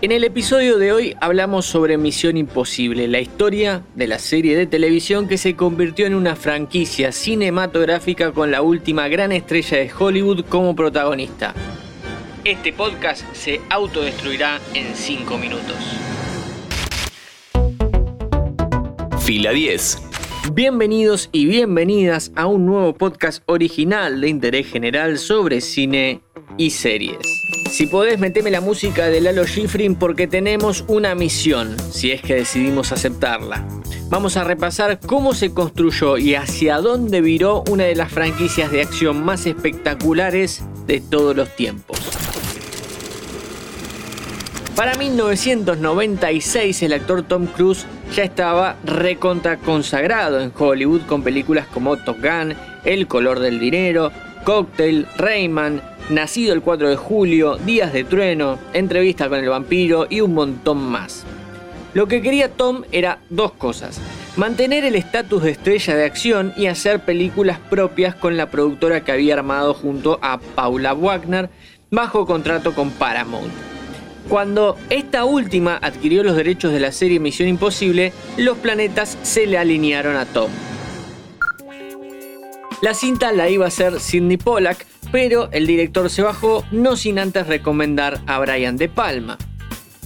En el episodio de hoy hablamos sobre Misión Imposible, la historia de la serie de televisión que se convirtió en una franquicia cinematográfica con la última gran estrella de Hollywood como protagonista. Este podcast se autodestruirá en 5 minutos. Fila 10. Bienvenidos y bienvenidas a un nuevo podcast original de interés general sobre cine y series. Si podés, meteme la música de Lalo Schifrin porque tenemos una misión, si es que decidimos aceptarla. Vamos a repasar cómo se construyó y hacia dónde viró una de las franquicias de acción más espectaculares de todos los tiempos. Para 1996 el actor Tom Cruise ya estaba recontra consagrado en Hollywood con películas como Top Gun, El color del dinero, Cocktail, Rayman, Nacido el 4 de julio, Días de Trueno, Entrevista con el vampiro y un montón más. Lo que quería Tom era dos cosas. Mantener el estatus de estrella de acción y hacer películas propias con la productora que había armado junto a Paula Wagner bajo contrato con Paramount. Cuando esta última adquirió los derechos de la serie Misión Imposible, los planetas se le alinearon a Tom. La cinta la iba a hacer Sidney Pollack, pero el director se bajó no sin antes recomendar a Brian De Palma.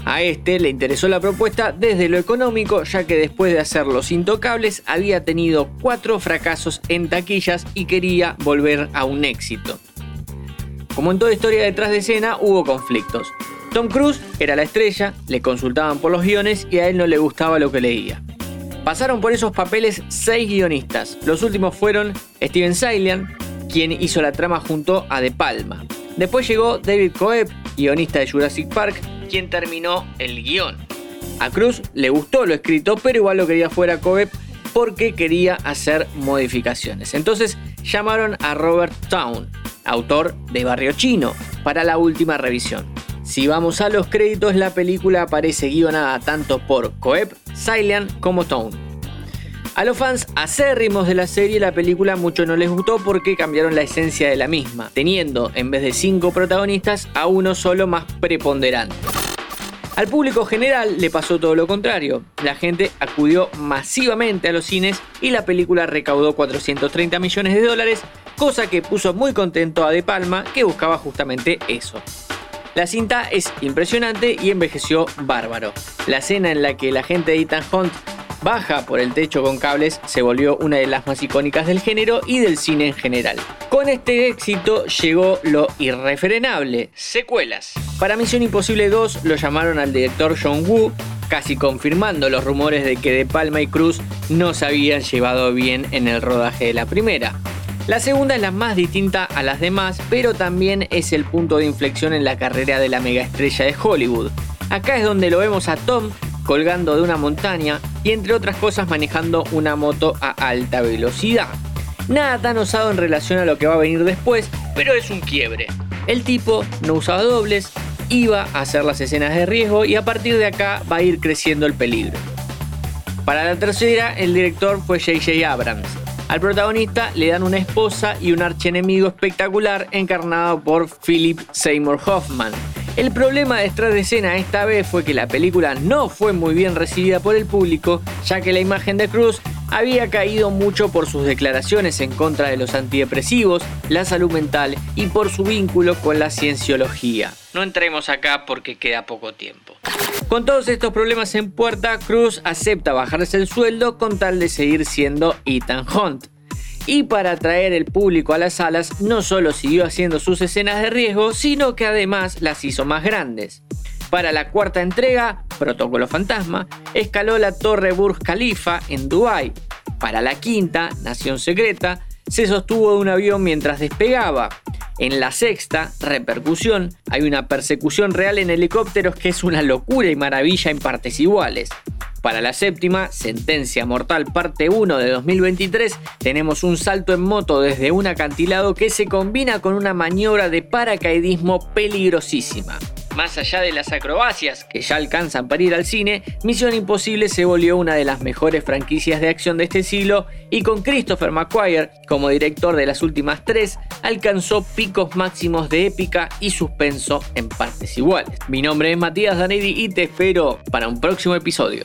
A este le interesó la propuesta desde lo económico, ya que después de hacer Los Intocables había tenido cuatro fracasos en taquillas y quería volver a un éxito. Como en toda historia detrás de escena, hubo conflictos. Tom Cruise era la estrella, le consultaban por los guiones y a él no le gustaba lo que leía. Pasaron por esos papeles seis guionistas. Los últimos fueron Steven Sailan, quien hizo la trama junto a De Palma. Después llegó David Coeb, guionista de Jurassic Park, quien terminó el guion. A Cruz le gustó lo escrito, pero igual lo quería fuera Coeb porque quería hacer modificaciones. Entonces llamaron a Robert Town, autor de Barrio Chino, para la última revisión. Si vamos a los créditos, la película aparece guionada tanto por Coeb, Sailan como Town. A los fans acérrimos de la serie la película mucho no les gustó porque cambiaron la esencia de la misma, teniendo en vez de cinco protagonistas a uno solo más preponderante. Al público general le pasó todo lo contrario. La gente acudió masivamente a los cines y la película recaudó 430 millones de dólares, cosa que puso muy contento a De Palma, que buscaba justamente eso. La cinta es impresionante y envejeció bárbaro. La escena en la que la gente de Ethan Hunt baja por el techo con cables se volvió una de las más icónicas del género y del cine en general. Con este éxito llegó lo irrefrenable, secuelas. Para Misión Imposible 2 lo llamaron al director John Woo, casi confirmando los rumores de que De Palma y Cruz no se habían llevado bien en el rodaje de la primera. La segunda es la más distinta a las demás, pero también es el punto de inflexión en la carrera de la megaestrella de Hollywood. Acá es donde lo vemos a Tom colgando de una montaña y entre otras cosas manejando una moto a alta velocidad. Nada tan osado en relación a lo que va a venir después, pero es un quiebre. El tipo no usaba dobles, iba a hacer las escenas de riesgo y a partir de acá va a ir creciendo el peligro. Para la tercera, el director fue J.J. Abrams, al protagonista le dan una esposa y un archienemigo espectacular encarnado por Philip Seymour Hoffman. El problema detrás de escena esta vez fue que la película no fue muy bien recibida por el público, ya que la imagen de Cruz había caído mucho por sus declaraciones en contra de los antidepresivos, la salud mental y por su vínculo con la cienciología. No entremos acá porque queda poco tiempo. Con todos estos problemas en puerta, Cruz acepta bajarse el sueldo con tal de seguir siendo Ethan Hunt. Y para atraer el público a las salas, no solo siguió haciendo sus escenas de riesgo, sino que además las hizo más grandes. Para la cuarta entrega, Protocolo Fantasma, escaló la Torre Burj Khalifa en Dubái. Para la quinta, Nación Secreta, se sostuvo de un avión mientras despegaba. En la sexta, repercusión, hay una persecución real en helicópteros que es una locura y maravilla en partes iguales. Para la séptima, Sentencia Mortal parte 1 de 2023, tenemos un salto en moto desde un acantilado que se combina con una maniobra de paracaidismo peligrosísima. Más allá de las acrobacias que ya alcanzan para ir al cine, Misión Imposible se volvió una de las mejores franquicias de acción de este siglo y con Christopher McQuire como director de las últimas tres, alcanzó picos máximos de épica y suspenso en partes iguales. Mi nombre es Matías Danedi y te espero para un próximo episodio.